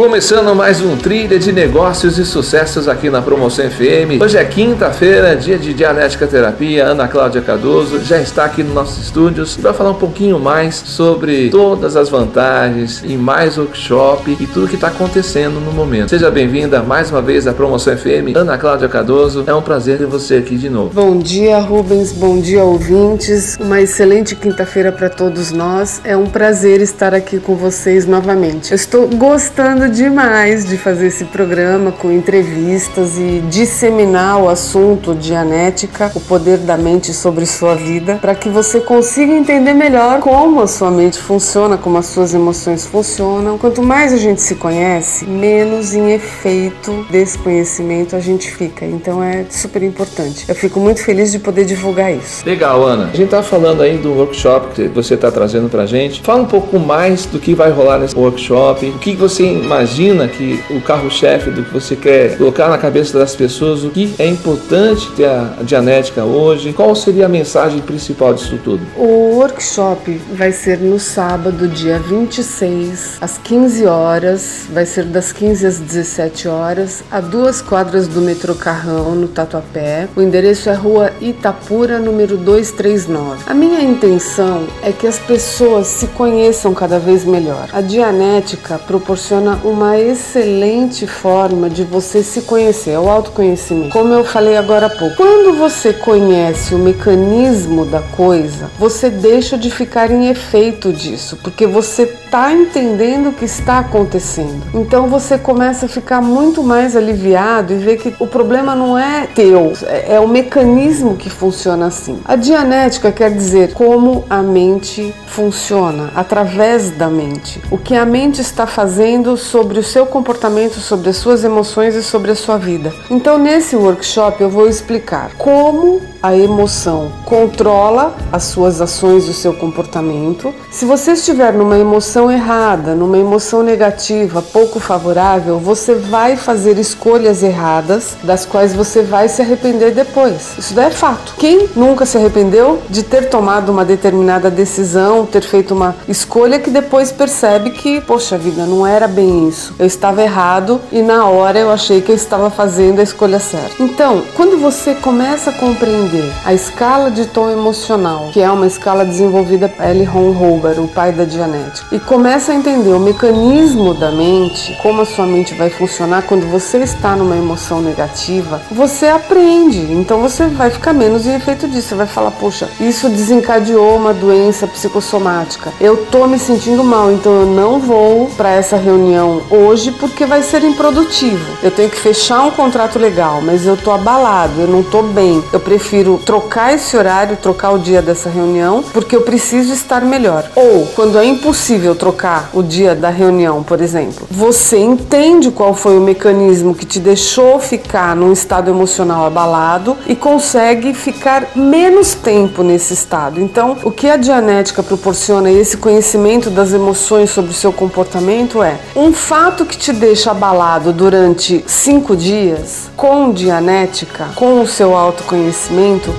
Começando mais um trilha de negócios e sucessos aqui na Promoção FM. Hoje é quinta-feira, dia de Dianética Terapia. Ana Cláudia Cardoso já está aqui nos nossos estúdios e vai falar um pouquinho mais sobre todas as vantagens e mais workshop e tudo que está acontecendo no momento. Seja bem-vinda mais uma vez à Promoção FM. Ana Cláudia Cardoso, é um prazer ter você aqui de novo. Bom dia, Rubens. Bom dia, ouvintes. Uma excelente quinta-feira para todos nós. É um prazer estar aqui com vocês novamente. Eu estou gostando demais de fazer esse programa com entrevistas e disseminar o assunto Dianética, o poder da mente sobre sua vida, para que você consiga entender melhor como a sua mente funciona, como as suas emoções funcionam. Quanto mais a gente se conhece, menos em efeito desse conhecimento a gente fica. Então é super importante. Eu fico muito feliz de poder divulgar isso. Legal, Ana. A gente tá falando aí do workshop que você está trazendo pra gente. Fala um pouco mais do que vai rolar nesse workshop, o que você imagina que o carro-chefe do que você quer colocar na cabeça das pessoas, o que é importante ter a Dianética hoje, qual seria a mensagem principal disso tudo? O workshop vai ser no sábado, dia 26, às 15 horas, vai ser das 15 às 17 horas, a duas quadras do metrô Carrão, no Tatuapé. O endereço é Rua Itapura, número 239. A minha intenção é que as pessoas se conheçam cada vez melhor. A Dianética proporciona uma excelente forma de você se conhecer, é o autoconhecimento. Como eu falei agora há pouco, quando você conhece o mecanismo da coisa, você deixa de ficar em efeito disso, porque você está entendendo o que está acontecendo. Então você começa a ficar muito mais aliviado e ver que o problema não é teu, é, é o mecanismo que funciona assim. A dianética quer dizer como a mente funciona, através da mente. O que a mente está fazendo sobre o seu comportamento, sobre as suas emoções e sobre a sua vida. Então, nesse workshop, eu vou explicar como a emoção controla as suas ações e o seu comportamento. Se você estiver numa emoção errada, numa emoção negativa, pouco favorável, você vai fazer escolhas erradas, das quais você vai se arrepender depois. Isso daí é fato. Quem nunca se arrependeu de ter tomado uma determinada decisão, ter feito uma escolha que depois percebe que, poxa vida, não era bem isso. Eu estava errado e na hora eu achei que eu estava fazendo a escolha certa. Então, quando você começa a compreender a escala de tom emocional, que é uma escala desenvolvida por. Ron Hubbard, o pai da Dianética, e começa a entender o mecanismo da mente, como a sua mente vai funcionar quando você está numa emoção negativa, você aprende. Então você vai ficar menos em efeito disso. Você vai falar, poxa, isso desencadeou uma doença psicossomática. Eu tô me sentindo mal, então eu não vou para essa reunião hoje porque vai ser improdutivo. Eu tenho que fechar um contrato legal, mas eu tô abalado, eu não tô bem. Eu prefiro trocar esse horário, trocar o dia dessa reunião, porque eu preciso estar melhor. Ou, quando é impossível trocar o dia da reunião, por exemplo, você entende qual foi o mecanismo que te deixou ficar num estado emocional abalado e consegue ficar menos tempo nesse estado. Então, o que a Dianética proporciona esse conhecimento das emoções sobre o seu comportamento é um fato que te deixa abalado durante cinco dias, com Dianética, com o seu autoconhecimento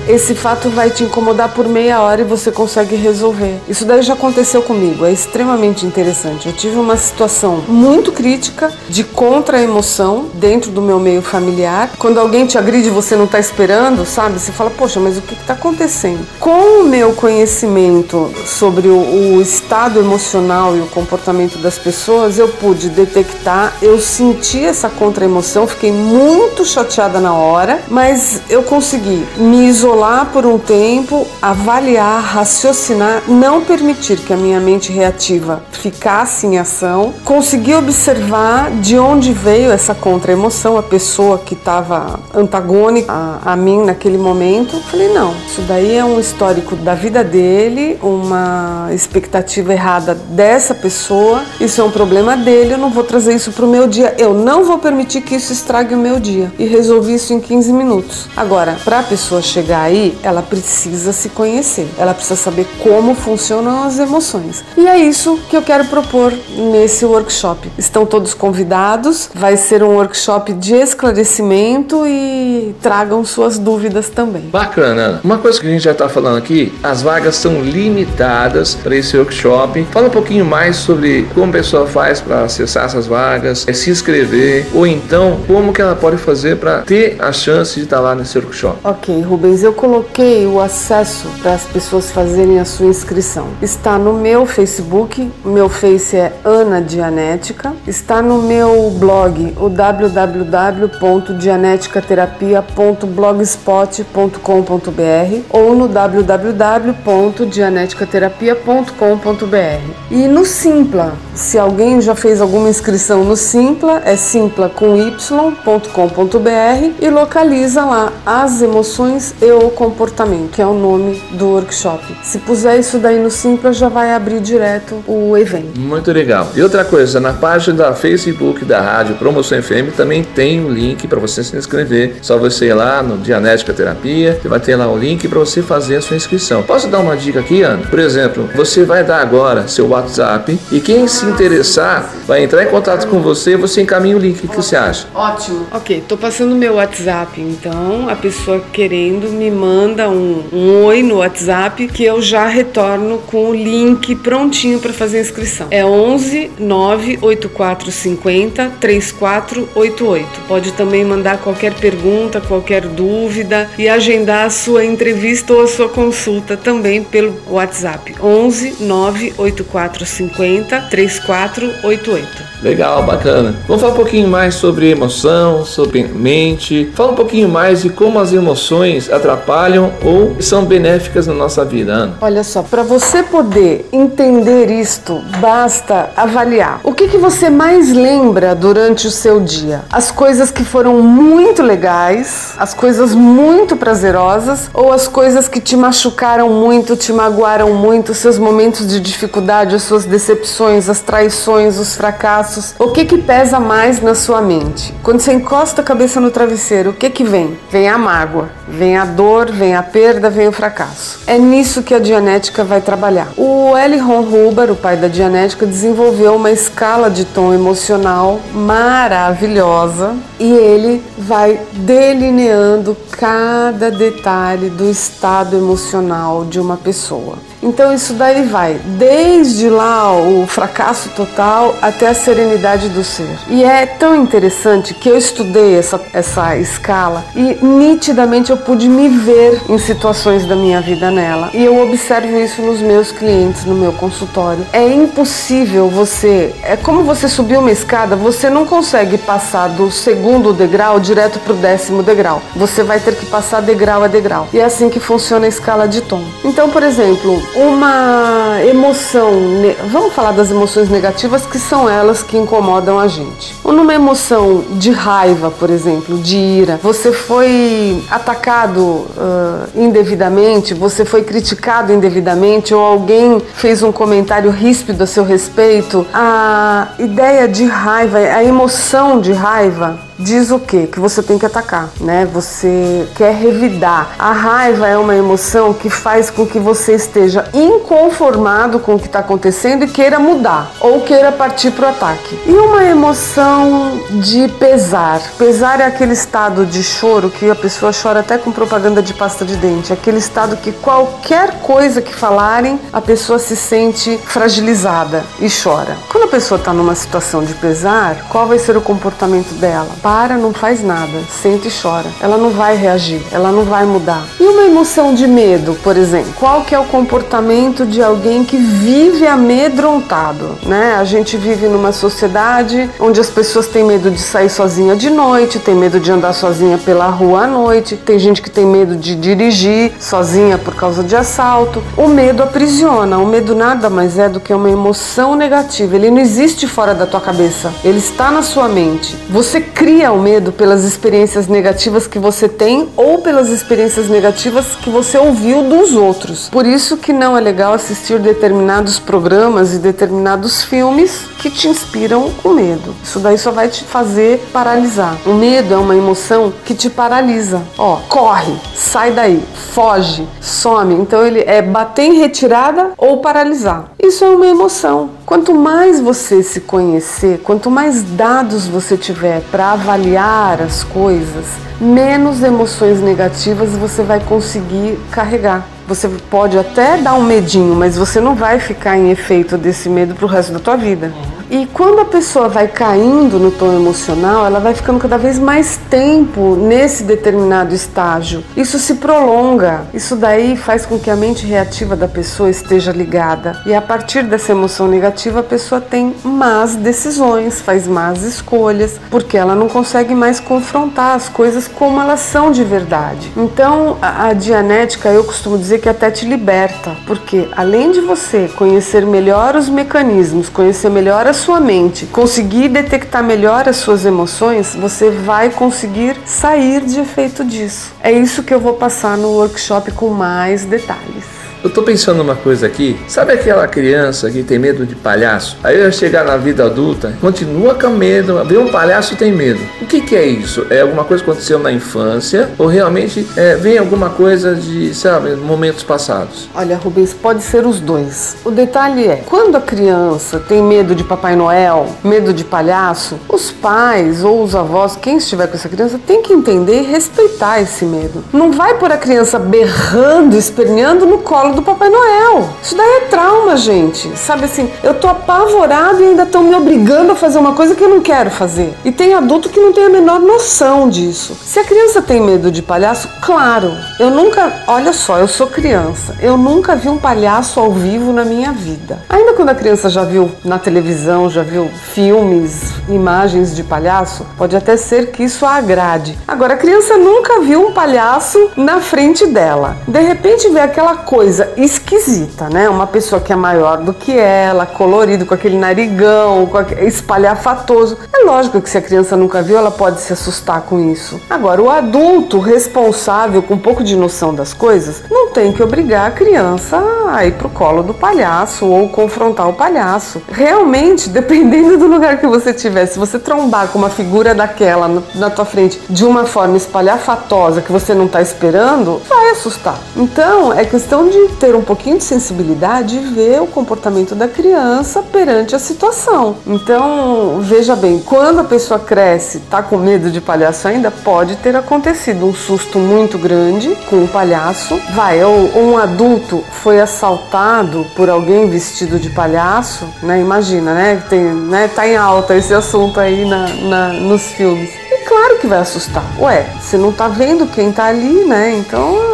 esse fato vai te incomodar por meia hora e você consegue resolver. Isso daí já aconteceu comigo, é extremamente interessante. Eu tive uma situação muito crítica de contra-emoção dentro do meu meio familiar. Quando alguém te agride você não está esperando, sabe? Você fala, poxa, mas o que está acontecendo? Com o meu conhecimento sobre o, o estado emocional e o comportamento das pessoas, eu pude detectar, eu senti essa contra-emoção, fiquei muito chateada na hora, mas eu consegui me isolar por um tempo, avaliar, raciocinar, não permitir que a minha mente reativa ficasse em ação, conseguir observar de onde veio essa contra-emoção, a pessoa que estava antagônica a, a, mim naquele momento. Falei, não, isso daí é um histórico da vida dele, uma expectativa errada dessa pessoa, isso é um problema dele, eu não vou trazer isso para o meu dia, eu não vou permitir que isso estrague o meu dia. E resolvi isso em 15 minutos. Agora, para a pessoa chegar aí, ela precisa se conhecer, ela precisa saber como funcionam as emoções. E é isso que eu quero propor nesse workshop. Estão todos convidados, vai ser um workshop de esclarecimento e tragam suas dúvidas também. Bacana. Uma coisa que a gente já está falando aqui, as vagas são limitadas para esse workshop. Fala um pouquinho mais sobre como a pessoa faz para acessar essas vagas, é se inscrever ou então como que ela pode fazer para ter a chance de estar tá lá nesse workshop. Ok, Rubens, eu coloquei o acesso para as pessoas fazerem a sua inscrição. Está no meu Facebook, meu Face é Ana Dianética, está no meu blog, o www.dianeticaterapia.blogspot.com.br ou no www.dianeticaterapia.com.br. E no Simpla, se alguém já fez alguma inscrição no Simpla, é simpla com y.com.br e localiza lá as emoções e o comportamento, que é o nome do workshop. Se puser isso daí no Simpla, já vai abrir direto o evento. Muito legal. E outra coisa, na página da Facebook da Rádio Promoção FM também tem o um link para você se inscrever. Só você ir lá no Dianética Terapia, você vai ter lá o link para você fazer a sua inscrição. Posso dar uma dica aqui, Ana? Por exemplo, você vai dar agora seu WhatsApp e quem se interessar vai entrar em contato com você, você encaminha o link. O que você acha? Ótimo. Ok, tô passando meu WhatsApp, então a pessoa querendo me manda um, um oi no WhatsApp que eu já retorno com o link prontinho para fazer a inscrição. É 11 98450 3488. Pode também mandar qualquer pergunta, qualquer dúvida e agendar a sua entrevista ou a sua consulta também pelo WhatsApp 11 98450 3488. Legal, bacana. Vamos falar um pouquinho mais sobre emoção, sobre mente. Fala um pouquinho mais de como as emoções atrapalham ou são benéficas na nossa vida, Ana. Olha só, para você poder entender isto, basta avaliar. O que, que você mais lembra durante o seu dia? As coisas que foram muito legais, as coisas muito prazerosas ou as coisas que te machucaram muito, te magoaram muito, seus momentos de dificuldade, as suas decepções, as traições, os fracassos? O que que pesa mais na sua mente? Quando você encosta a cabeça no travesseiro, o que que vem? Vem a mágoa, vem a dor, vem a perda, vem o fracasso. É nisso que a Dianética vai trabalhar. O L. Ron Huber, o pai da Dianética, desenvolveu uma escala de tom emocional maravilhosa e ele vai delineando cada detalhe do estado emocional de uma pessoa. Então isso daí vai desde lá o fracasso total até a serenidade do ser. E é tão interessante que eu estudei essa, essa escala e nitidamente eu pude me ver em situações da minha vida nela. E eu observo isso nos meus clientes, no meu consultório. É impossível você, é como você subir uma escada, você não consegue passar do segundo degrau direto para o décimo degrau. Você vai ter que passar degrau a degrau. E é assim que funciona a escala de tom. Então, por exemplo, uma emoção, vamos falar das emoções negativas que são elas que incomodam a gente. Numa emoção de raiva, por exemplo, de ira, você foi atacado uh, indevidamente, você foi criticado indevidamente ou alguém fez um comentário ríspido a seu respeito, a ideia de raiva, a emoção de raiva diz o que? Que você tem que atacar, né? Você quer revidar. A raiva é uma emoção que faz com que você esteja inconformado com o que está acontecendo e queira mudar ou queira partir para o ataque. E uma emoção de pesar. Pesar é aquele estado de choro que a pessoa chora até com propaganda de pasta de dente. Aquele estado que qualquer coisa que falarem, a pessoa se sente fragilizada e chora. Quando a pessoa está numa situação de pesar, qual vai ser o comportamento dela? Para, não faz nada, sente e chora. Ela não vai reagir, ela não vai mudar. E uma emoção de medo, por exemplo? Qual que é o comportamento de alguém que vive amedrontado, né? A gente vive numa sociedade onde as pessoas têm medo de sair sozinha de noite, tem medo de andar sozinha pela rua à noite, tem gente que tem medo de dirigir sozinha por causa de assalto. O medo aprisiona, o medo nada mais é do que uma emoção negativa. Ele não existe fora da tua cabeça, ele está na sua mente. Você cria cria o medo pelas experiências negativas que você tem ou pelas experiências negativas que você ouviu dos outros. Por isso que não é legal assistir determinados programas e determinados filmes que te inspiram o medo. Isso daí só vai te fazer paralisar. O medo é uma emoção que te paralisa. Ó, corre, sai daí, foge, some. Então ele é bater em retirada ou paralisar. Isso é uma emoção. Quanto mais você se conhecer, quanto mais dados você tiver para avaliar as coisas, menos emoções negativas você vai conseguir carregar. Você pode até dar um medinho, mas você não vai ficar em efeito desse medo pro resto da tua vida. E quando a pessoa vai caindo no tom emocional, ela vai ficando cada vez mais tempo nesse determinado estágio. Isso se prolonga. Isso daí faz com que a mente reativa da pessoa esteja ligada. E a partir dessa emoção negativa, a pessoa tem más decisões, faz más escolhas, porque ela não consegue mais confrontar as coisas como elas são de verdade. Então, a, a dianética, eu costumo dizer que até te liberta, porque além de você conhecer melhor os mecanismos, conhecer melhor as sua mente conseguir detectar melhor as suas emoções, você vai conseguir sair de efeito disso. É isso que eu vou passar no workshop com mais detalhes. Eu tô pensando uma coisa aqui. Sabe aquela criança que tem medo de palhaço? Aí vai chegar na vida adulta, continua com medo, vê um palhaço tem medo. O que, que é isso? É alguma coisa que aconteceu na infância ou realmente é, vem alguma coisa de, sabe, momentos passados? Olha, Rubens, pode ser os dois. O detalhe é, quando a criança tem medo de Papai Noel, medo de palhaço, os pais ou os avós, quem estiver com essa criança, tem que entender e respeitar esse medo. Não vai pôr a criança berrando, esperneando no colo do Papai Noel. Isso daí é trauma, gente. Sabe assim, eu tô apavorado e ainda estão me obrigando a fazer uma coisa que eu não quero fazer. E tem adulto que não tem a menor noção disso. Se a criança tem medo de palhaço, claro. Eu nunca, olha só, eu sou criança. Eu nunca vi um palhaço ao vivo na minha vida. Ainda quando a criança já viu na televisão, já viu filmes, imagens de palhaço, pode até ser que isso a agrade. Agora a criança nunca viu um palhaço na frente dela. De repente vê aquela coisa coisa esquisita, né? Uma pessoa que é maior do que ela, colorido, com aquele narigão, com aquele espalhafatoso. É lógico que se a criança nunca viu, ela pode se assustar com isso. Agora, o adulto responsável, com um pouco de noção das coisas, não tem que obrigar a criança a ir pro colo do palhaço ou confrontar o palhaço. Realmente, dependendo do lugar que você tiver, se você trombar com uma figura daquela na tua frente de uma forma espalhafatosa que você não está esperando, vai assustar. Então, é questão de ter um pouquinho de sensibilidade e ver o comportamento da criança perante a situação. Então, veja bem, quando a pessoa cresce, tá com medo de palhaço ainda, pode ter acontecido um susto muito grande com o um palhaço. Vai, ou, um adulto foi assaltado por alguém vestido de palhaço, né? Imagina, né? Tem, né? Tá em alta esse assunto aí na, na nos filmes. Claro que vai assustar. Ué, você não tá vendo quem tá ali, né? Então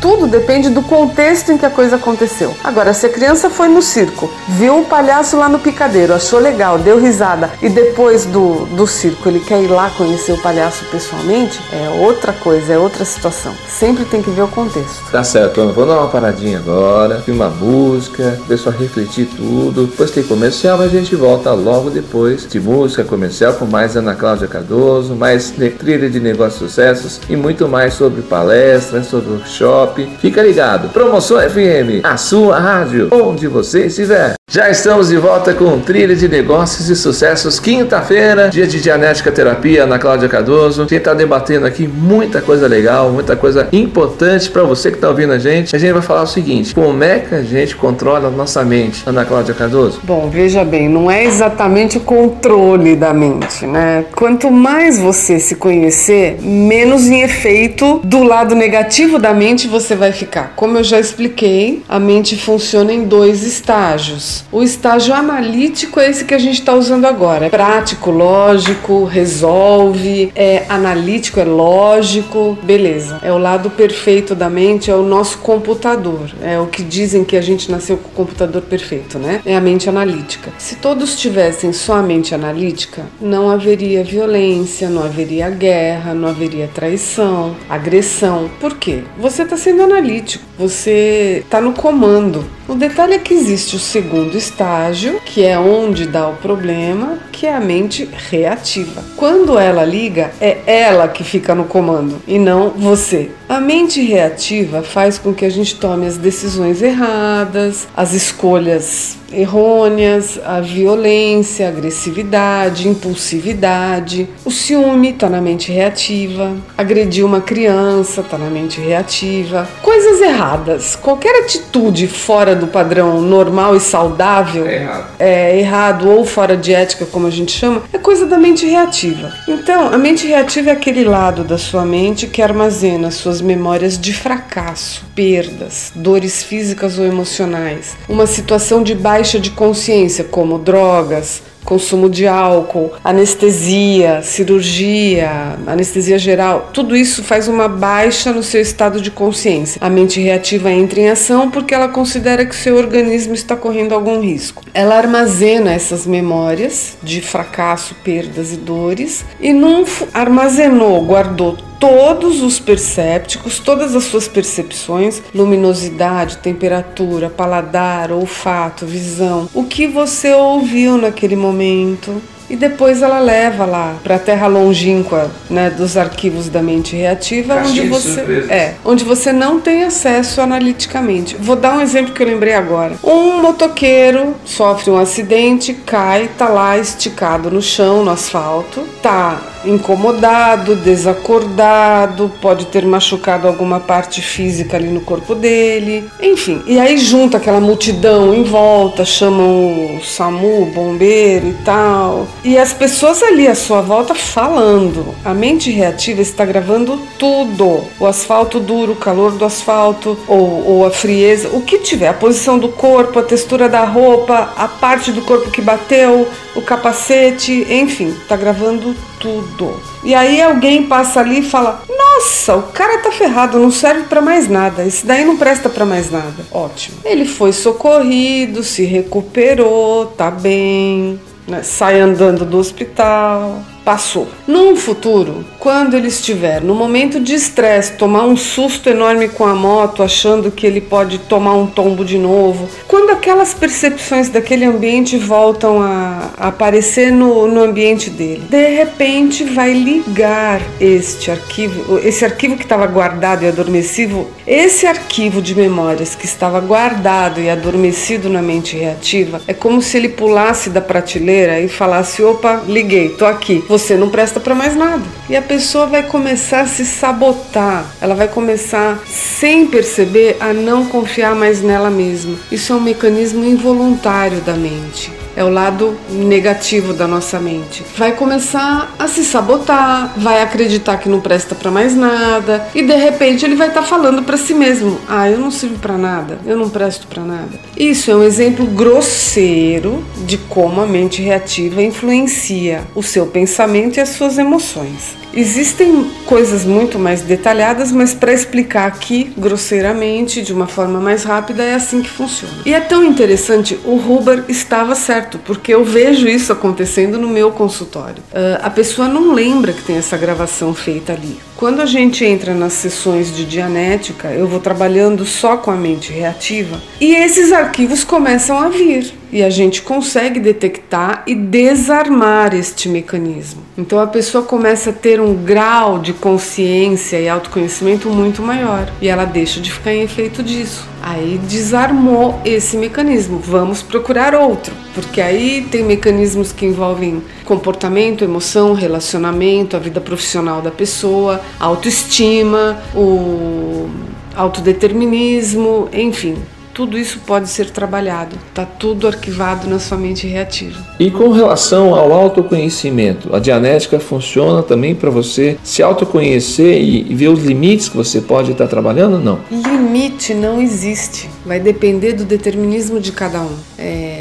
tudo depende do contexto em que a coisa aconteceu. Agora, se a criança foi no circo, viu um palhaço lá no picadeiro, achou legal, deu risada e depois do, do circo ele quer ir lá conhecer o palhaço pessoalmente, é outra coisa, é outra situação. Sempre tem que ver o contexto. Tá certo, Ana. Vamos dar uma paradinha agora, uma música, pessoal refletir tudo. Depois tem comercial, a gente volta logo depois de música comercial com mais Ana Cláudia Cardoso, mais trilha de negócios sucessos e muito mais sobre palestras, sobre workshop. Fica ligado. Promoção FM, a sua rádio, onde você estiver. Já estamos de volta com Trilha de Negócios e Sucessos, quinta-feira, dia de Dianética Terapia, Ana Cláudia Cardoso. A gente está debatendo aqui muita coisa legal, muita coisa importante para você que está ouvindo a gente. A gente vai falar o seguinte: como é que a gente controla a nossa mente, Ana Cláudia Cardoso? Bom, veja bem, não é exatamente o controle da mente, né? Quanto mais você se conhecer, menos em efeito do lado negativo da mente você vai ficar. Como eu já expliquei, a mente funciona em dois estágios o estágio analítico é esse que a gente está usando agora. É prático, lógico, resolve, é analítico, é lógico, beleza. É o lado perfeito da mente, é o nosso computador. É o que dizem que a gente nasceu com o computador perfeito, né? É a mente analítica. Se todos tivessem só a mente analítica, não haveria violência, não haveria guerra, não haveria traição, agressão. Por quê? Você está sendo analítico, você está no comando. O detalhe é que existe o segundo estágio, que é onde dá o problema, que é a mente reativa. Quando ela liga, é ela que fica no comando e não você. A mente reativa faz com que a gente tome as decisões erradas, as escolhas errôneas, a violência, a agressividade, impulsividade, o ciúme está na mente reativa, agredir uma criança está na mente reativa, coisas erradas, qualquer atitude fora do padrão normal e saudável, É errado. é errado ou fora de ética, como a gente chama, é coisa da mente reativa. Então, a mente reativa é aquele lado da sua mente que armazena suas memórias de fracasso, perdas, dores físicas ou emocionais, uma situação de baixa de consciência, como drogas, consumo de álcool, anestesia, cirurgia, anestesia geral, tudo isso faz uma baixa no seu estado de consciência. A mente reativa entra em ação porque ela considera que seu organismo está correndo algum risco. Ela armazena essas memórias de fracasso, perdas e dores e não armazenou, guardou todos os percépticos, todas as suas percepções, luminosidade, temperatura, paladar, olfato, visão, o que você ouviu naquele momento, e depois ela leva lá para a terra longínqua, né, dos arquivos da mente reativa, Caixinha onde de você é, onde você não tem acesso analiticamente. Vou dar um exemplo que eu lembrei agora. Um motoqueiro sofre um acidente, cai, tá lá esticado no chão, no asfalto, tá incomodado, desacordado, pode ter machucado alguma parte física ali no corpo dele, enfim. E aí junta aquela multidão em volta, chamam o SAMU, bombeiro e tal. E as pessoas ali à sua volta falando. A mente reativa está gravando tudo: o asfalto duro, o calor do asfalto, ou, ou a frieza, o que tiver, a posição do corpo, a textura da roupa, a parte do corpo que bateu, o capacete, enfim, tá gravando tudo. E aí alguém passa ali e fala: Nossa, o cara tá ferrado, não serve para mais nada. Esse daí não presta para mais nada. Ótimo. Ele foi socorrido, se recuperou, tá bem, né? sai andando do hospital. Passou. Num futuro, quando ele estiver no momento de estresse, tomar um susto enorme com a moto, achando que ele pode tomar um tombo de novo, quando aquelas percepções daquele ambiente voltam a, aparecer no, no ambiente dele, de repente vai ligar este arquivo, esse arquivo que estava guardado e adormecido, esse arquivo de memórias que estava guardado e adormecido na mente reativa, é como se ele pulasse da prateleira e falasse: opa, liguei, tô aqui você não presta para mais nada. E a pessoa vai começar a se sabotar, ela vai começar, sem perceber, a não confiar mais nela mesma. Isso é um mecanismo involuntário da mente. É o lado negativo da nossa mente. Vai começar a se sabotar, vai acreditar que não presta para mais nada e de repente ele vai estar tá falando para si mesmo: "Ah, eu não sirvo para nada, eu não presto para nada". Isso é um exemplo grosseiro de como a mente reativa influencia o seu pensamento e as suas emoções. Existem coisas muito mais detalhadas, mas para explicar aqui grosseiramente, de uma forma mais rápida, é assim que funciona. E é tão interessante, o Huber estava certo, porque eu vejo isso acontecendo no meu consultório. Uh, a pessoa não lembra que tem essa gravação feita ali. Quando a gente entra nas sessões de dianética, eu vou trabalhando só com a mente reativa e esses arquivos começam a vir e a gente consegue detectar e desarmar este mecanismo. Então a pessoa começa a ter um grau de consciência e autoconhecimento muito maior e ela deixa de ficar em efeito disso. Aí desarmou esse mecanismo. Vamos procurar outro, porque aí tem mecanismos que envolvem comportamento, emoção, relacionamento, a vida profissional da pessoa, autoestima, o autodeterminismo, enfim, tudo isso pode ser trabalhado. Está tudo arquivado na sua mente reativa. E com relação ao autoconhecimento, a dianética funciona também para você se autoconhecer e ver os limites que você pode estar trabalhando? Não. Limite não existe. Vai depender do determinismo de cada um. É,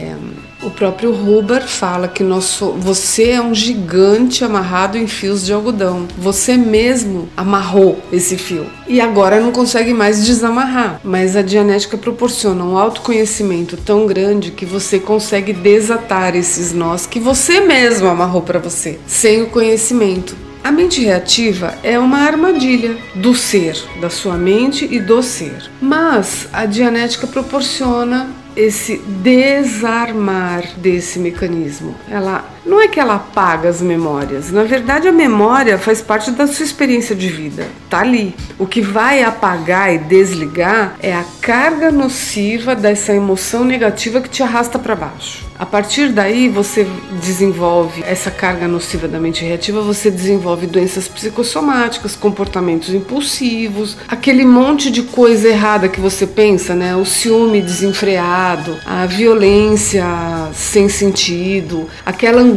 o próprio Huber fala que nós você é um gigante amarrado em fios de algodão. Você mesmo amarrou esse fio e agora não consegue mais desamarrar. Mas a Dianética proporciona um autoconhecimento tão grande que você consegue desatar esses nós que você mesmo amarrou para você, sem o conhecimento. A mente reativa é uma armadilha do ser, da sua mente e do ser. Mas a Dianética proporciona esse desarmar desse mecanismo. Ela não é que ela apaga as memórias. Na verdade, a memória faz parte da sua experiência de vida. Tá ali. O que vai apagar e desligar é a carga nociva dessa emoção negativa que te arrasta para baixo. A partir daí, você desenvolve essa carga nociva da mente reativa, você desenvolve doenças psicossomáticas, comportamentos impulsivos, aquele monte de coisa errada que você pensa, né? O ciúme desenfreado, a violência sem sentido, aquela angústia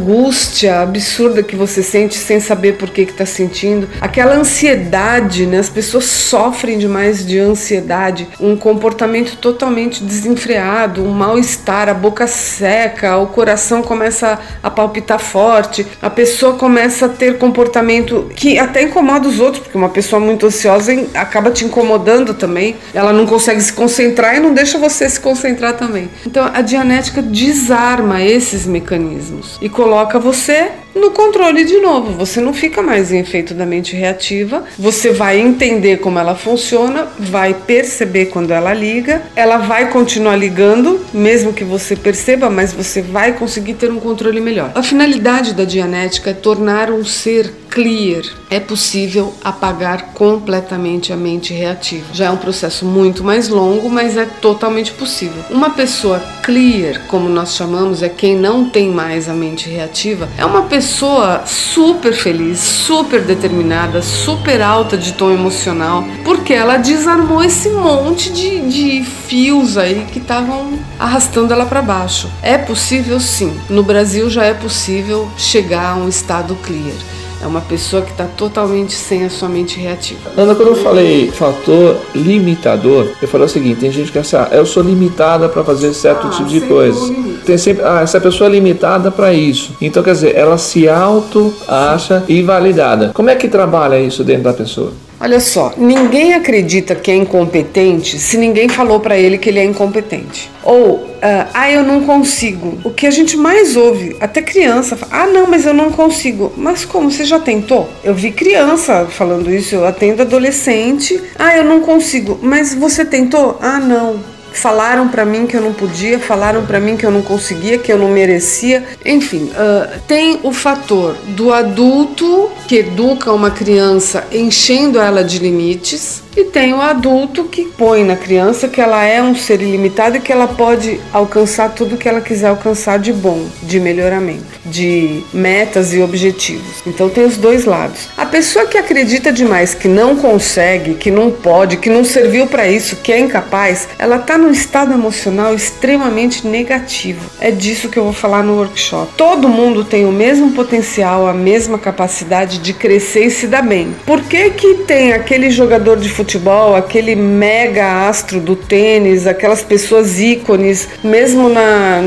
absurda que você sente sem saber por que está sentindo, aquela ansiedade, né? As pessoas sofrem demais de ansiedade, um comportamento totalmente desenfreado, um mal-estar, a boca seca seca, o coração começa a palpitar forte, a pessoa começa a ter comportamento que até incomoda os outros, porque uma pessoa muito ansiosa acaba te incomodando também. Ela não consegue se concentrar e não deixa você se concentrar também. Então a dianética desarma esses mecanismos e coloca você no controle de novo. Você não fica mais em efeito da mente reativa, você vai entender como ela funciona, vai perceber quando ela liga, ela vai continuar ligando, mesmo que você perceba, mas você vai conseguir ter um controle melhor. A finalidade da Dianética é tornar um ser clear. É possível apagar completamente a mente reativa. Já é um processo muito mais longo, mas é totalmente possível. Uma pessoa clear, como nós chamamos, é quem não tem mais a mente reativa, é uma pessoa super feliz, super determinada, super alta de tom emocional, porque ela desarmou esse monte de, de fios aí que estavam arrastando ela para baixo. É possível sim. No Brasil já é possível chegar a um estado clear. É uma pessoa que está totalmente sem a sua mente reativa. Ana, quando eu falei fator limitador, eu falei o seguinte: tem gente que assim, ah, eu sou limitada para fazer certo ah, tipo de coisa. Tem sempre, ah, essa pessoa é limitada para isso. Então, quer dizer, ela se auto acha invalidada. Como é que trabalha isso dentro da pessoa? Olha só, ninguém acredita que é incompetente se ninguém falou para ele que ele é incompetente. Ou, uh, ah, eu não consigo. O que a gente mais ouve, até criança, ah, não, mas eu não consigo. Mas como? Você já tentou? Eu vi criança falando isso, eu atendo adolescente. Ah, eu não consigo. Mas você tentou? Ah, não. Falaram para mim que eu não podia, falaram para mim que eu não conseguia, que eu não merecia. Enfim, uh, tem o fator do adulto que educa uma criança enchendo ela de limites e tem o adulto que põe na criança que ela é um ser ilimitado e que ela pode alcançar tudo que ela quiser alcançar de bom, de melhoramento, de metas e objetivos. Então tem os dois lados. Pessoa que acredita demais que não consegue, que não pode, que não serviu para isso, que é incapaz, ela está num estado emocional extremamente negativo. É disso que eu vou falar no workshop. Todo mundo tem o mesmo potencial, a mesma capacidade de crescer e se dar bem. Por que que tem aquele jogador de futebol, aquele mega astro do tênis, aquelas pessoas ícones, mesmo na,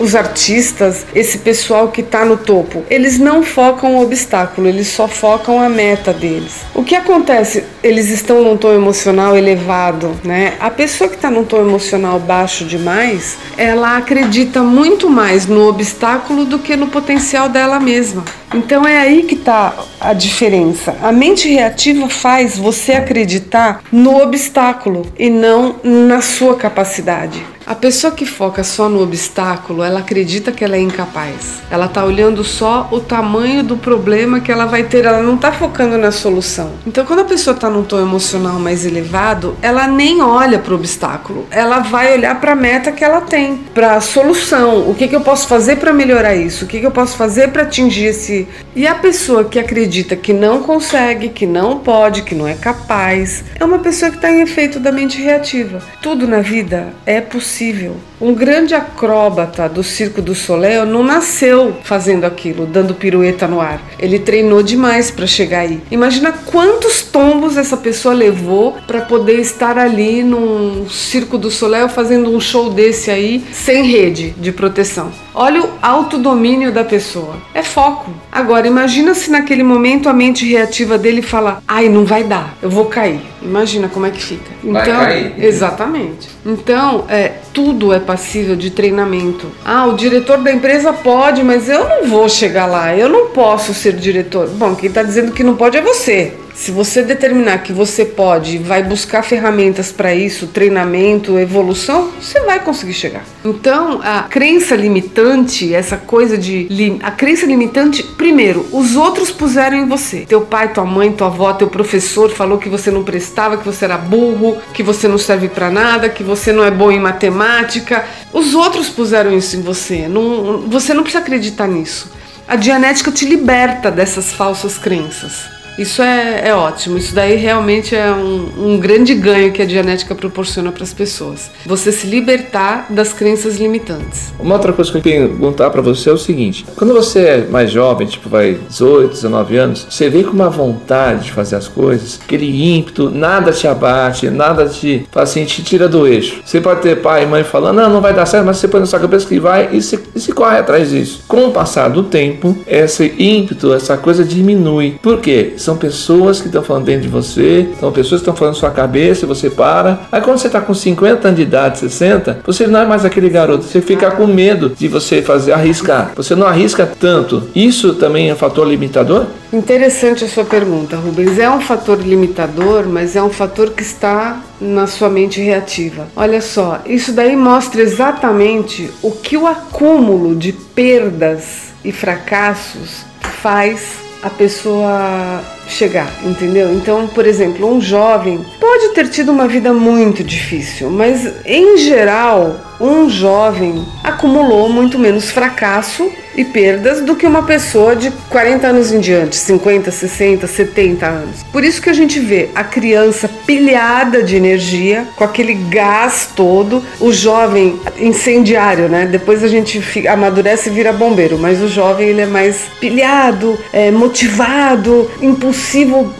os artistas, esse pessoal que está no topo, eles não focam o obstáculo, eles só focam a meta deles. O que acontece? Eles estão num tom emocional elevado, né? A pessoa que está num tom emocional baixo demais, ela acredita muito mais no obstáculo do que no potencial dela mesma. Então é aí que está a diferença. A mente reativa faz você acreditar no obstáculo e não na sua capacidade. A pessoa que foca só no obstáculo, ela acredita que ela é incapaz. Ela tá olhando só o tamanho do problema que ela vai ter, ela não tá focando na solução. Então, quando a pessoa tá num tom emocional mais elevado, ela nem olha para o obstáculo, ela vai olhar para a meta que ela tem, para a solução. O que, que eu posso fazer para melhorar isso? O que, que eu posso fazer para atingir esse. E a pessoa que acredita que não consegue, que não pode, que não é capaz, é uma pessoa que está em efeito da mente reativa. Tudo na vida é possível possível. Um grande acróbata do Circo do Soleil não nasceu fazendo aquilo, dando pirueta no ar. Ele treinou demais para chegar aí. Imagina quantos tombos essa pessoa levou para poder estar ali num Circo do Soleil fazendo um show desse aí sem rede de proteção. Olha o autodomínio da pessoa. É foco. Agora, imagina se naquele momento a mente reativa dele fala: ai, não vai dar, eu vou cair. Imagina como é que fica. Então, vai cair. exatamente. Então, é, tudo é passível de treinamento. Ah, o diretor da empresa pode, mas eu não vou chegar lá, eu não posso ser diretor. Bom, quem está dizendo que não pode é você. Se você determinar que você pode, vai buscar ferramentas para isso, treinamento, evolução, você vai conseguir chegar. Então, a crença limitante, essa coisa de a crença limitante, primeiro, os outros puseram em você. Teu pai, tua mãe, tua avó, teu professor falou que você não prestava, que você era burro, que você não serve para nada, que você não é bom em matemática. Os outros puseram isso em você. Não, você não precisa acreditar nisso. A Dianética te liberta dessas falsas crenças. Isso é, é ótimo. Isso daí realmente é um, um grande ganho que a Dianética proporciona para as pessoas. Você se libertar das crenças limitantes. Uma outra coisa que eu queria perguntar para você é o seguinte: quando você é mais jovem, tipo vai 18, 19 anos, você vem com uma vontade de fazer as coisas, aquele ímpeto, nada te abate, nada te, assim, te tira do eixo. Você pode ter pai e mãe falando, não, não vai dar certo, mas você põe na sua cabeça que vai e se, e se corre atrás disso. Com o passar do tempo, esse ímpeto, essa coisa diminui. Por quê? São pessoas que estão falando dentro de você, são pessoas que estão falando na sua cabeça e você para. Aí quando você está com 50 anos de idade, 60, você não é mais aquele garoto, você fica com medo de você fazer arriscar. Você não arrisca tanto. Isso também é um fator limitador? Interessante a sua pergunta, Rubens. É um fator limitador, mas é um fator que está na sua mente reativa. Olha só, isso daí mostra exatamente o que o acúmulo de perdas e fracassos faz a pessoa chegar, entendeu? Então, por exemplo, um jovem pode ter tido uma vida muito difícil, mas em geral, um jovem acumulou muito menos fracasso e perdas do que uma pessoa de 40 anos em diante, 50, 60, 70 anos. Por isso que a gente vê a criança pilhada de energia, com aquele gás todo, o jovem incendiário, né? Depois a gente fica, amadurece e vira bombeiro, mas o jovem ele é mais pilhado, é, motivado, impulsivo.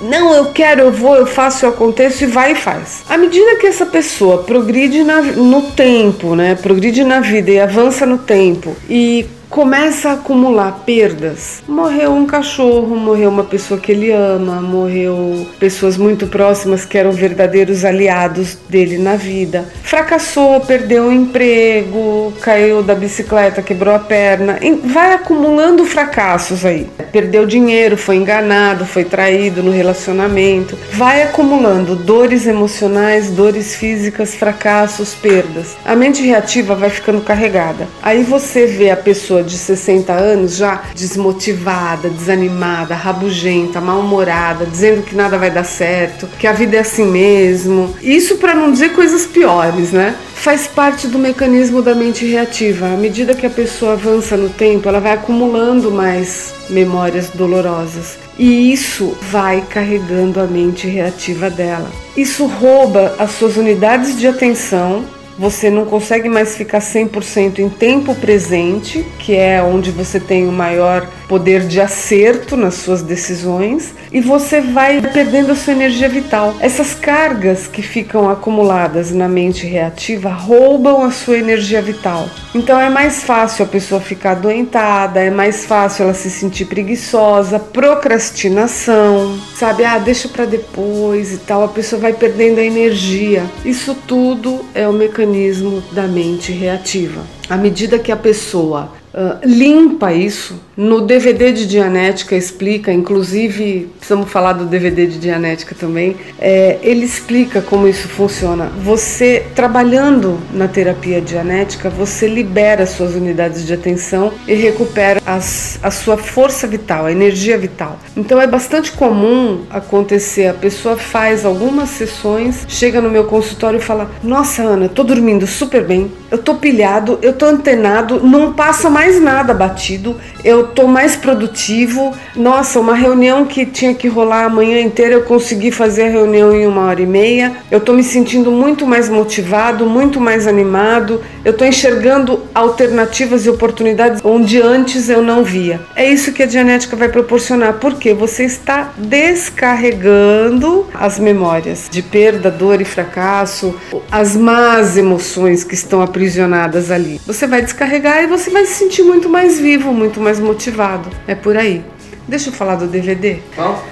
Não, eu quero, eu vou, eu faço, eu aconteço e vai e faz. À medida que essa pessoa progride na, no tempo, né? Progride na vida e avança no tempo e começa a acumular perdas. Morreu um cachorro, morreu uma pessoa que ele ama, morreu pessoas muito próximas que eram verdadeiros aliados dele na vida. Fracassou, perdeu o emprego, caiu da bicicleta, quebrou a perna. Vai acumulando fracassos aí. Perdeu dinheiro, foi enganado, foi traído no relacionamento. Vai acumulando dores emocionais, dores físicas, fracassos, perdas. A mente reativa vai ficando carregada. Aí você vê a pessoa de 60 anos já desmotivada, desanimada, rabugenta, mal-humorada, dizendo que nada vai dar certo, que a vida é assim mesmo. Isso para não dizer coisas piores, né? Faz parte do mecanismo da mente reativa. À medida que a pessoa avança no tempo, ela vai acumulando mais memórias dolorosas. E isso vai carregando a mente reativa dela. Isso rouba as suas unidades de atenção você não consegue mais ficar 100% em tempo presente, que é onde você tem o maior poder de acerto nas suas decisões, e você vai perdendo a sua energia vital. Essas cargas que ficam acumuladas na mente reativa roubam a sua energia vital. Então é mais fácil a pessoa ficar adoentada, é mais fácil ela se sentir preguiçosa, procrastinação, sabe? Ah, deixa para depois e tal. A pessoa vai perdendo a energia. Isso tudo é o mecanismo da mente reativa. À medida que a pessoa uh, limpa isso, no DVD de Dianética explica, inclusive precisamos falar do DVD de Dianética também, é, ele explica como isso funciona. Você, trabalhando na terapia dianética, você libera suas unidades de atenção e recupera as, a sua força vital, a energia vital. Então é bastante comum acontecer, a pessoa faz algumas sessões, chega no meu consultório e fala: Nossa, Ana, tô dormindo super bem, eu tô pilhado, eu tô antenado, não passa mais nada batido, eu tô mais produtivo. Nossa, uma reunião que tinha que rolar a manhã inteira, eu consegui fazer a reunião em uma hora e meia. Eu tô me sentindo muito mais motivado, muito mais animado. Eu tô enxergando alternativas e oportunidades onde antes eu não via. É isso que a genética vai proporcionar, porque você está descarregando as memórias de perda, dor e fracasso, as más emoções que estão aprisionadas ali. Você vai descarregar e você vai se sentir muito mais vivo, muito mais motivado. É por aí. Deixa eu falar do DVD.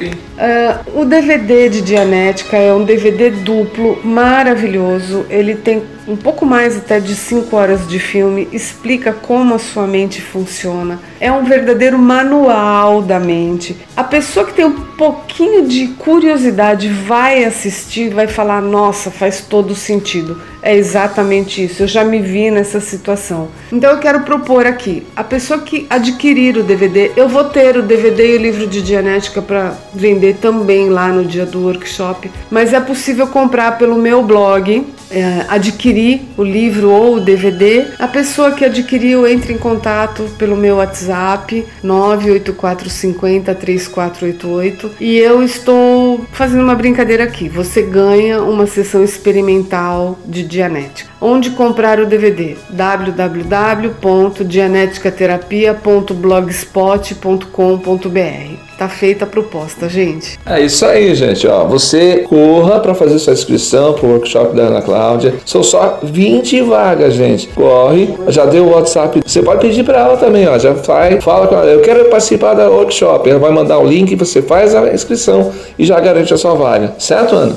Uh, o DVD de Dianética é um DVD duplo maravilhoso. Ele tem um pouco mais até de 5 horas de filme, explica como a sua mente funciona. É um verdadeiro manual da mente. A pessoa que tem um pouquinho de curiosidade vai assistir, vai falar: "Nossa, faz todo sentido". É exatamente isso. Eu já me vi nessa situação. Então eu quero propor aqui, a pessoa que adquirir o DVD, eu vou ter o DVD e o livro de Dianética para vender também lá no dia do workshop, mas é possível comprar pelo meu blog, é, adquirir o livro ou o DVD. A pessoa que adquiriu entre em contato pelo meu WhatsApp 98450 3488 e eu estou fazendo uma brincadeira aqui. Você ganha uma sessão experimental de Dianética. Onde comprar o DVD? www.dianeticaterapia.blogspot.com.br Tá feita a proposta, gente. É isso aí, gente. Ó, você corra para fazer sua inscrição pro workshop da Ana Cláudia. São só 20 vagas, gente. Corre, já deu o WhatsApp. Você pode pedir para ela também, ó. Já faz, fala com ela. Eu quero participar da workshop. Ela vai mandar o link, você faz a inscrição e já garante a sua vaga. Certo, Ana?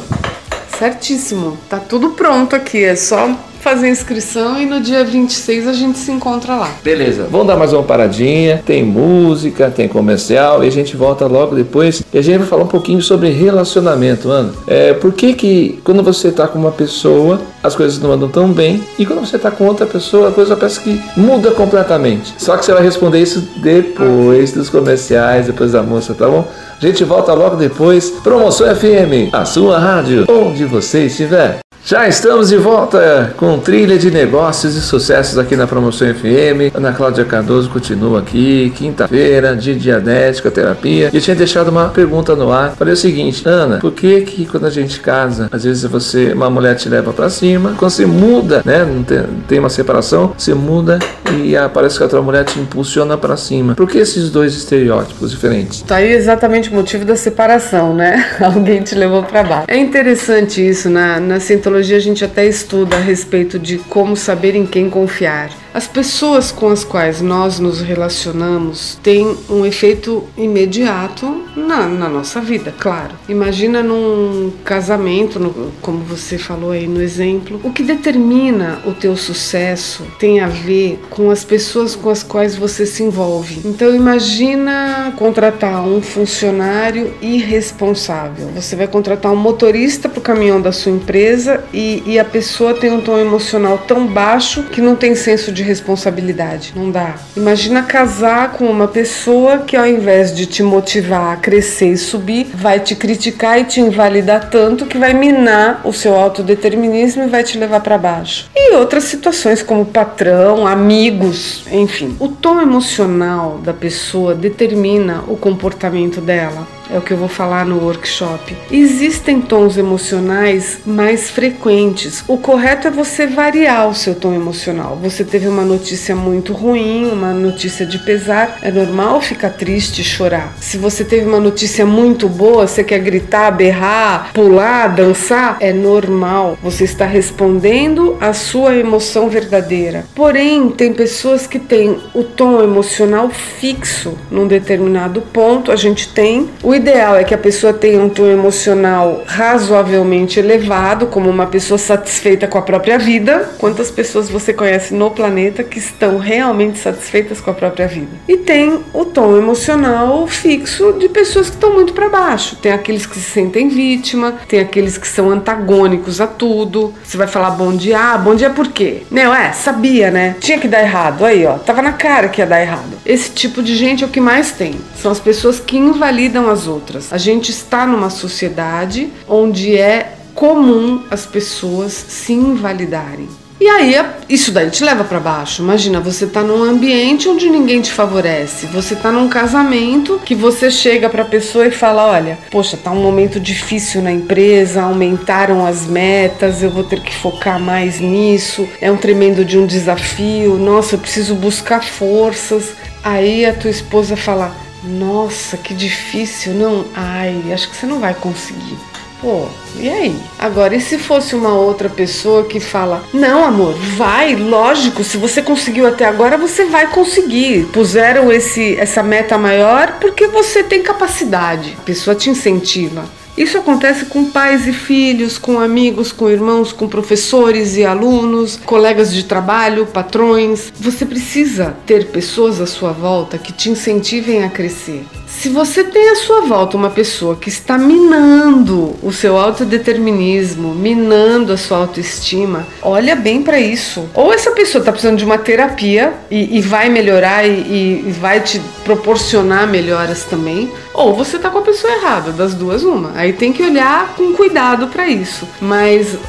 Certíssimo. Tá tudo pronto aqui. É só fazer a inscrição e no dia 26 a gente se encontra lá. Beleza, vamos dar mais uma paradinha. Tem música, tem comercial e a gente volta logo depois e a gente vai falar um pouquinho sobre relacionamento, Ana. É, por que que quando você tá com uma pessoa as coisas não andam tão bem e quando você tá com outra pessoa a coisa parece que muda completamente. Só que você vai responder isso depois dos comerciais, depois da moça, tá bom? A gente volta logo depois. Promoção FM, a sua rádio, onde você estiver. Já estamos de volta com trilha de negócios e sucessos aqui na Promoção FM. Ana Cláudia Cardoso continua aqui, quinta-feira, de dianética, terapia. E eu tinha deixado uma pergunta no ar. Falei o seguinte, Ana, por que que quando a gente casa, às vezes você, uma mulher te leva para cima, quando você muda, né, tem, tem uma separação, você muda e aparece que a outra mulher te impulsiona para cima. Por que esses dois estereótipos diferentes? Tá aí exatamente o motivo da separação, né? Alguém te levou para baixo. É interessante isso na, na psicologia a gente até estuda a respeito de como saber em quem confiar. As pessoas com as quais nós nos relacionamos têm um efeito imediato na, na nossa vida, claro. Imagina num casamento, no, como você falou aí no exemplo, o que determina o teu sucesso tem a ver com as pessoas com as quais você se envolve. Então imagina contratar um funcionário irresponsável. Você vai contratar um motorista para o caminhão da sua empresa e, e a pessoa tem um tom emocional tão baixo que não tem senso de responsabilidade. Não dá. Imagina casar com uma pessoa que ao invés de te motivar a crescer e subir, vai te criticar e te invalidar tanto que vai minar o seu autodeterminismo e vai te levar para baixo. E outras situações como patrão, amigos, enfim. O tom emocional da pessoa determina o comportamento dela é o que eu vou falar no workshop. Existem tons emocionais mais frequentes. O correto é você variar o seu tom emocional. Você teve uma notícia muito ruim, uma notícia de pesar, é normal ficar triste e chorar. Se você teve uma notícia muito boa, você quer gritar, berrar, pular, dançar, é normal. Você está respondendo à sua emoção verdadeira. Porém, tem pessoas que têm o tom emocional fixo num determinado ponto. A gente tem o o ideal é que a pessoa tenha um tom emocional razoavelmente elevado, como uma pessoa satisfeita com a própria vida. Quantas pessoas você conhece no planeta que estão realmente satisfeitas com a própria vida? E tem o tom emocional fixo de pessoas que estão muito para baixo. Tem aqueles que se sentem vítima, tem aqueles que são antagônicos a tudo. Você vai falar bom dia, ah, bom dia por quê? Meu, é, sabia, né? Tinha que dar errado. Aí, ó, tava na cara que ia dar errado. Esse tipo de gente é o que mais tem. São as pessoas que invalidam as outras. A gente está numa sociedade onde é comum as pessoas se invalidarem. E aí isso daí te leva para baixo. Imagina, você tá num ambiente onde ninguém te favorece. Você tá num casamento que você chega para pessoa e fala: "Olha, poxa, tá um momento difícil na empresa, aumentaram as metas, eu vou ter que focar mais nisso. É um tremendo de um desafio. Nossa, eu preciso buscar forças". Aí a tua esposa fala: nossa, que difícil. Não, ai, acho que você não vai conseguir. Pô, e aí? Agora, e se fosse uma outra pessoa que fala: Não, amor, vai, lógico, se você conseguiu até agora, você vai conseguir. Puseram esse, essa meta maior porque você tem capacidade. A pessoa te incentiva. Isso acontece com pais e filhos, com amigos, com irmãos, com professores e alunos, colegas de trabalho, patrões. Você precisa ter pessoas à sua volta que te incentivem a crescer. Se você tem à sua volta uma pessoa que está minando o seu autodeterminismo, minando a sua autoestima, olha bem para isso. Ou essa pessoa está precisando de uma terapia e, e vai melhorar e, e, vai te proporcionar melhoras também, ou você está com a pessoa errada, das duas uma. Aí tem que olhar com cuidado para isso. Mas uh,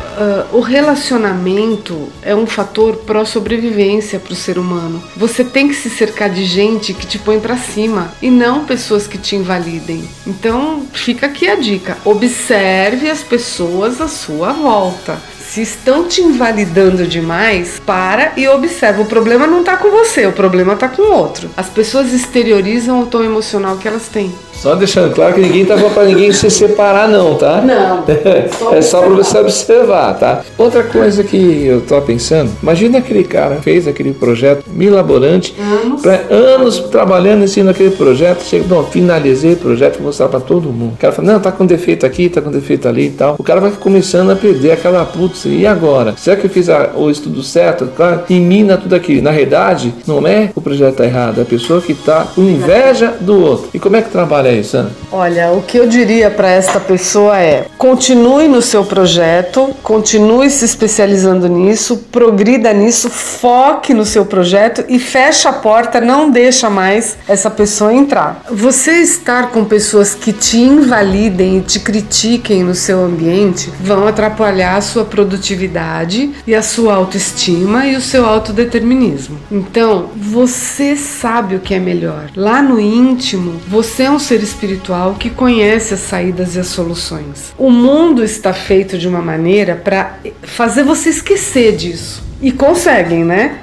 o relacionamento é um fator pró-sobrevivência para o ser humano. Você tem que se cercar de gente que te põe para cima e não pessoas pessoas que te invalidem. Então, fica aqui a dica: observe as pessoas à sua volta. Se estão te invalidando demais, para e observa. O problema não está com você, o problema está com o outro. As pessoas exteriorizam o tom emocional que elas têm. Só deixando claro que ninguém tava para ninguém se separar não, tá? Não. é só para você observar, tá? Outra coisa que eu tô pensando, imagina aquele cara fez aquele projeto milaborante, anos, anos trabalhando em cima daquele projeto, chega, não, finalizei o projeto, vou mostrar para todo mundo. O cara fala, não, tá com defeito aqui, tá com defeito ali e tal. O cara vai começando a perder aquela putz, e agora? Será que eu fiz a, o estudo certo? Claro, e mina tudo aquilo. Na realidade, não é o projeto tá errado, é a pessoa que tá com inveja do outro. E como é que trabalha aí, Sandra. Olha, o que eu diria para esta pessoa é: continue no seu projeto, continue se especializando nisso, progrida nisso, foque no seu projeto e feche a porta, não deixa mais essa pessoa entrar. Você estar com pessoas que te invalidem e te critiquem no seu ambiente vão atrapalhar a sua produtividade e a sua autoestima e o seu autodeterminismo. Então, você sabe o que é melhor. Lá no íntimo, você é um ser espiritual que conhece as saídas e as soluções. O mundo está feito de uma maneira para fazer você esquecer disso. E conseguem, né?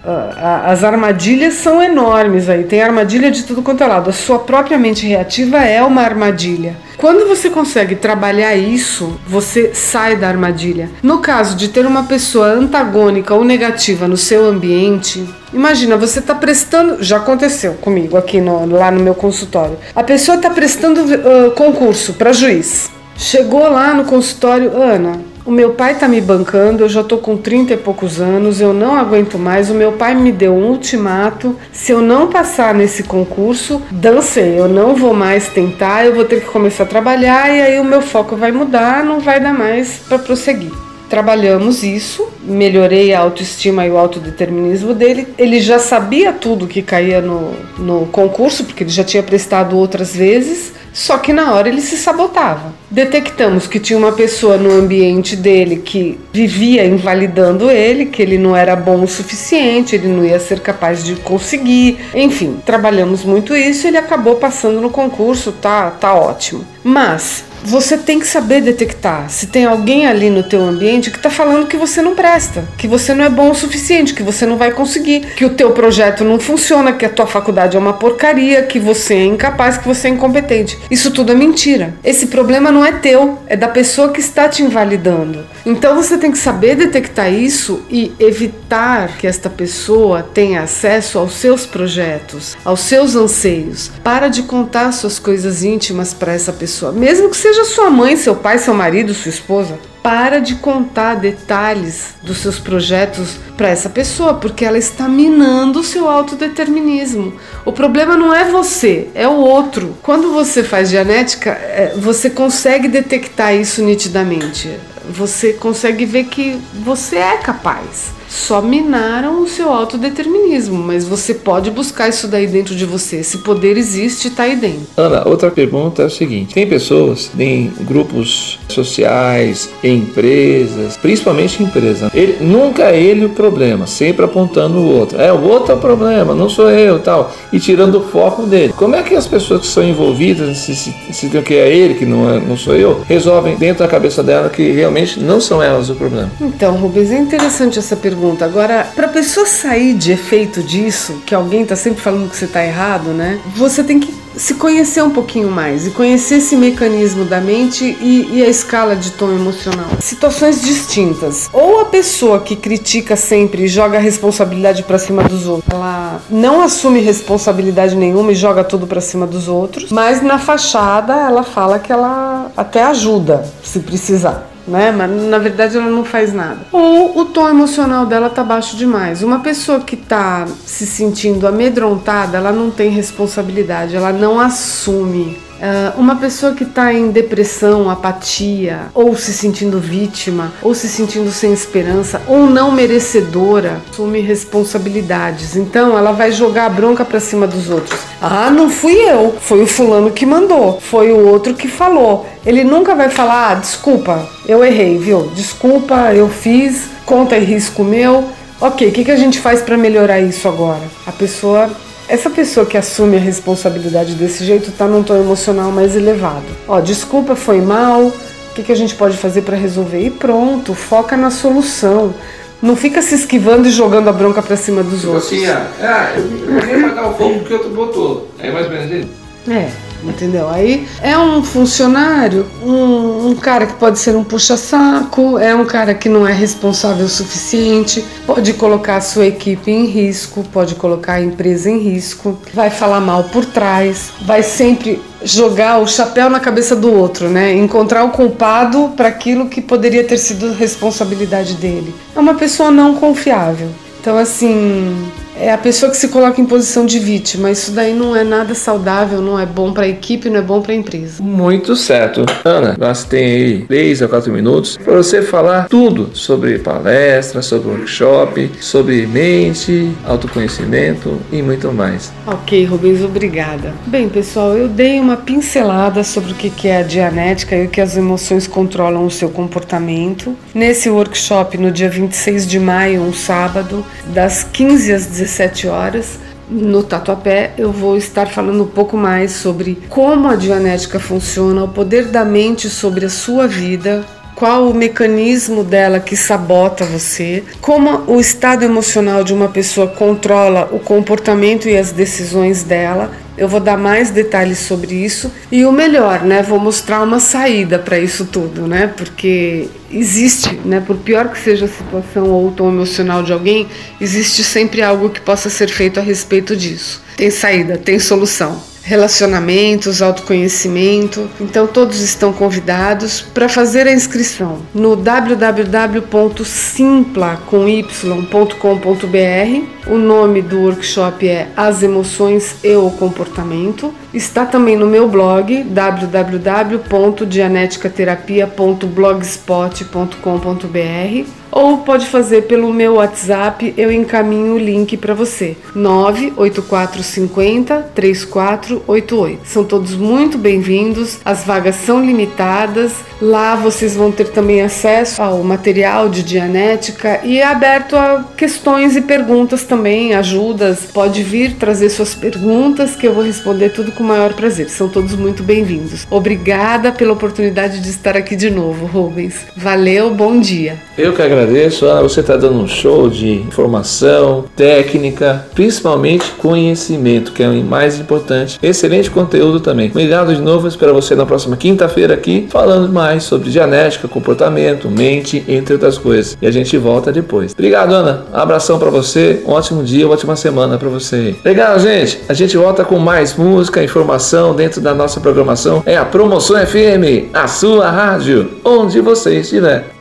As armadilhas são enormes aí. Tem armadilha de tudo quanto é lado. A sua própria mente reativa é uma armadilha. Quando você consegue trabalhar isso, você sai da armadilha. No caso de ter uma pessoa antagônica ou negativa no seu ambiente, imagina, você está prestando. Já aconteceu comigo aqui no, lá no meu consultório. A pessoa está prestando uh, concurso para juiz. Chegou lá no consultório, Ana, o meu pai tá me bancando, eu já tô com 30 e poucos anos, eu não aguento mais. O meu pai me deu um ultimato: se eu não passar nesse concurso, dancei, eu não vou mais tentar, eu vou ter que começar a trabalhar e aí o meu foco vai mudar, não vai dar mais para prosseguir. Trabalhamos isso, melhorei a autoestima e o autodeterminismo dele. Ele já sabia tudo que caía no, no concurso, porque ele já tinha prestado outras vezes só que na hora ele se sabotava. Detectamos que tinha uma pessoa no ambiente dele que vivia invalidando ele, que ele não era bom o suficiente, ele não ia ser capaz de conseguir. Enfim, trabalhamos muito isso e ele acabou passando no concurso, tá, tá ótimo. Mas você tem que saber detectar se tem alguém ali no teu ambiente que está falando que você não presta, que você não é bom o suficiente, que você não vai conseguir, que o teu projeto não funciona, que a tua faculdade é uma porcaria, que você é incapaz, que você é incompetente. Isso tudo é mentira. Esse problema não é teu, é da pessoa que está te invalidando. Então você tem que saber detectar isso e evitar que esta pessoa tenha acesso aos seus projetos, aos seus anseios. Para de contar suas coisas íntimas para essa pessoa, mesmo que seja seja sua mãe, seu pai, seu marido, sua esposa. Para de contar detalhes dos seus projetos para essa pessoa, porque ela está minando o seu autodeterminismo. O problema não é você, é o outro. Quando você faz genética, é, você consegue detectar isso nitidamente. Você consegue ver que você é capaz só minaram o seu autodeterminismo, mas você pode buscar isso daí dentro de você. Esse poder existe está aí dentro. Ana, outra pergunta é o seguinte: tem pessoas em grupos sociais, em empresas, principalmente em empresas, ele, nunca é ele o problema, sempre apontando o outro. É, o outro é o problema, não sou eu tal, e tirando o foco dele. Como é que as pessoas que são envolvidas, se, se, se que é ele, que não, é, não sou eu, resolvem dentro da cabeça dela que realmente não são elas o problema? Então, Rubens, é interessante essa pergunta pergunta. Agora, para pessoa sair de efeito disso, que alguém está sempre falando que você está errado, né? Você tem que se conhecer um pouquinho mais e conhecer esse mecanismo da mente e, e a escala de tom emocional. Situações distintas. Ou a pessoa que critica sempre e joga a responsabilidade para cima dos outros, ela não assume responsabilidade nenhuma e joga tudo para cima dos outros, mas na fachada ela fala que ela até ajuda se precisar né? Mas na verdade ela não faz nada. Ou o tom emocional dela tá baixo demais. Uma pessoa que tá se sentindo amedrontada, ela não tem responsabilidade, ela não assume Uh, uma pessoa que está em depressão, apatia, ou se sentindo vítima, ou se sentindo sem esperança, ou não merecedora, assume responsabilidades. Então ela vai jogar a bronca para cima dos outros. Ah, não fui eu, foi o fulano que mandou, foi o outro que falou. Ele nunca vai falar, ah, desculpa, eu errei, viu? Desculpa, eu fiz, conta e risco meu. Ok, o que, que a gente faz para melhorar isso agora? A pessoa essa pessoa que assume a responsabilidade desse jeito está num tom emocional mais elevado. Ó, desculpa, foi mal. O que, que a gente pode fazer para resolver? E pronto, foca na solução. Não fica se esquivando e jogando a bronca para cima dos tipo outros. Assim, ah, eu queria apagar o fogo porque outro botou. É mais ou menos isso? É entendeu? Aí é um funcionário, um, um cara que pode ser um puxa-saco, é um cara que não é responsável o suficiente, pode colocar a sua equipe em risco, pode colocar a empresa em risco, vai falar mal por trás, vai sempre jogar o chapéu na cabeça do outro, né? Encontrar o culpado para aquilo que poderia ter sido responsabilidade dele. É uma pessoa não confiável. Então, assim, é a pessoa que se coloca em posição de vítima. Isso daí não é nada saudável, não é bom para a equipe, não é bom para a empresa. Muito certo. Ana, nós tem aí 3 a 4 minutos para você falar tudo sobre palestra, sobre workshop, sobre mente, autoconhecimento e muito mais. Ok, Rubens, obrigada. Bem, pessoal, eu dei uma pincelada sobre o que é a dianética e o que as emoções controlam o seu comportamento. Nesse workshop, no dia 26 de maio, um sábado, das 15 às 16 17 horas. No Tatuapé eu vou estar falando um pouco mais sobre como a Dianética funciona, o poder da mente sobre a sua vida, qual o mecanismo dela que sabota você, como o estado emocional de uma pessoa controla o comportamento e as decisões dela. Eu vou dar mais detalhes sobre isso e o melhor, né? Vou mostrar uma saída para isso tudo, né? Porque existe, né? Por pior que seja a situação ou o tom emocional de alguém, existe sempre algo que possa ser feito a respeito disso. Tem saída, tem solução relacionamentos, autoconhecimento. Então todos estão convidados para fazer a inscrição no www.simpla.com.br. O nome do workshop é As Emoções e o Comportamento. Está também no meu blog www.dianeticaterapia.blogspot.com.br ou pode fazer pelo meu WhatsApp, eu encaminho o link para você. 98450 3488. São todos muito bem-vindos. As vagas são limitadas. Lá vocês vão ter também acesso ao material de Dianética e é aberto a questões e perguntas também, ajudas. Pode vir trazer suas perguntas que eu vou responder tudo com o maior prazer. São todos muito bem-vindos. Obrigada pela oportunidade de estar aqui de novo, Rubens. Valeu, bom dia. Eu que agradeço agradeço. Ah, você está dando um show de informação, técnica, principalmente conhecimento, que é o mais importante. Excelente conteúdo também. Obrigado de novo. Espero você na próxima quinta-feira aqui, falando mais sobre genética, comportamento, mente, entre outras coisas. E a gente volta depois. Obrigado, Ana. Abração para você. Um ótimo dia, uma ótima semana para você. Legal, gente. A gente volta com mais música, informação dentro da nossa programação. É a Promoção FM, a sua rádio, onde você estiver.